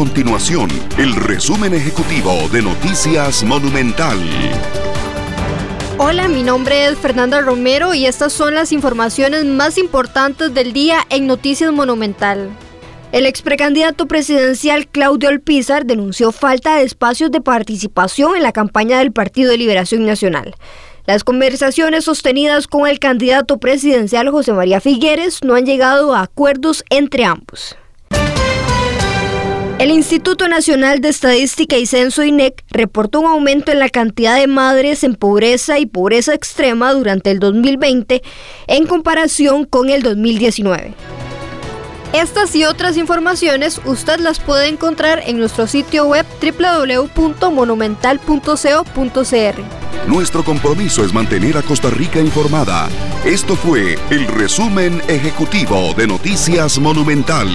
continuación el resumen ejecutivo de Noticias Monumental. Hola, mi nombre es Fernanda Romero y estas son las informaciones más importantes del día en Noticias Monumental. El ex precandidato presidencial Claudio Alpizar denunció falta de espacios de participación en la campaña del Partido de Liberación Nacional. Las conversaciones sostenidas con el candidato presidencial José María Figueres no han llegado a acuerdos entre ambos. El Instituto Nacional de Estadística y Censo INEC reportó un aumento en la cantidad de madres en pobreza y pobreza extrema durante el 2020 en comparación con el 2019. Estas y otras informaciones usted las puede encontrar en nuestro sitio web www.monumental.co.cr. Nuestro compromiso es mantener a Costa Rica informada. Esto fue el resumen ejecutivo de Noticias Monumental.